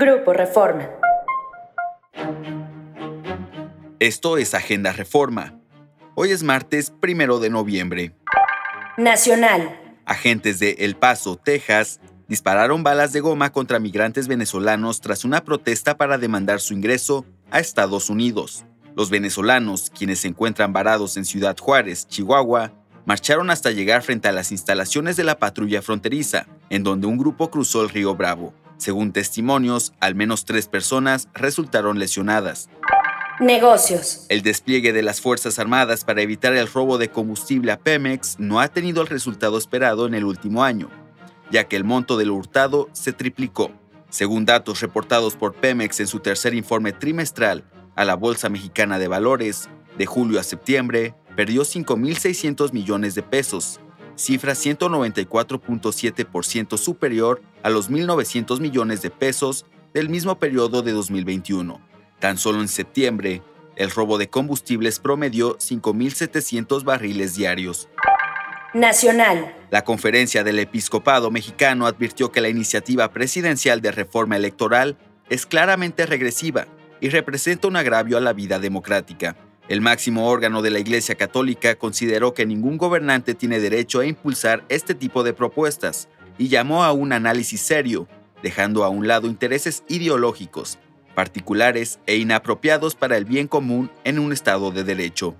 Grupo Reforma. Esto es Agenda Reforma. Hoy es martes primero de noviembre. Nacional. Agentes de El Paso, Texas, dispararon balas de goma contra migrantes venezolanos tras una protesta para demandar su ingreso a Estados Unidos. Los venezolanos, quienes se encuentran varados en Ciudad Juárez, Chihuahua, marcharon hasta llegar frente a las instalaciones de la patrulla fronteriza, en donde un grupo cruzó el río Bravo. Según testimonios, al menos tres personas resultaron lesionadas. Negocios. El despliegue de las Fuerzas Armadas para evitar el robo de combustible a Pemex no ha tenido el resultado esperado en el último año, ya que el monto del hurtado se triplicó. Según datos reportados por Pemex en su tercer informe trimestral a la Bolsa Mexicana de Valores, de julio a septiembre, perdió 5.600 millones de pesos, cifra 194.7% superior a los 1.900 millones de pesos del mismo periodo de 2021. Tan solo en septiembre, el robo de combustibles promedió 5.700 barriles diarios. Nacional. La conferencia del episcopado mexicano advirtió que la iniciativa presidencial de reforma electoral es claramente regresiva y representa un agravio a la vida democrática. El máximo órgano de la Iglesia Católica consideró que ningún gobernante tiene derecho a impulsar este tipo de propuestas y llamó a un análisis serio, dejando a un lado intereses ideológicos, particulares e inapropiados para el bien común en un Estado de Derecho.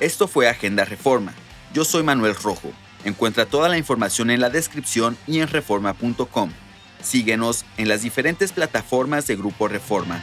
Esto fue Agenda Reforma. Yo soy Manuel Rojo. Encuentra toda la información en la descripción y en reforma.com. Síguenos en las diferentes plataformas de Grupo Reforma.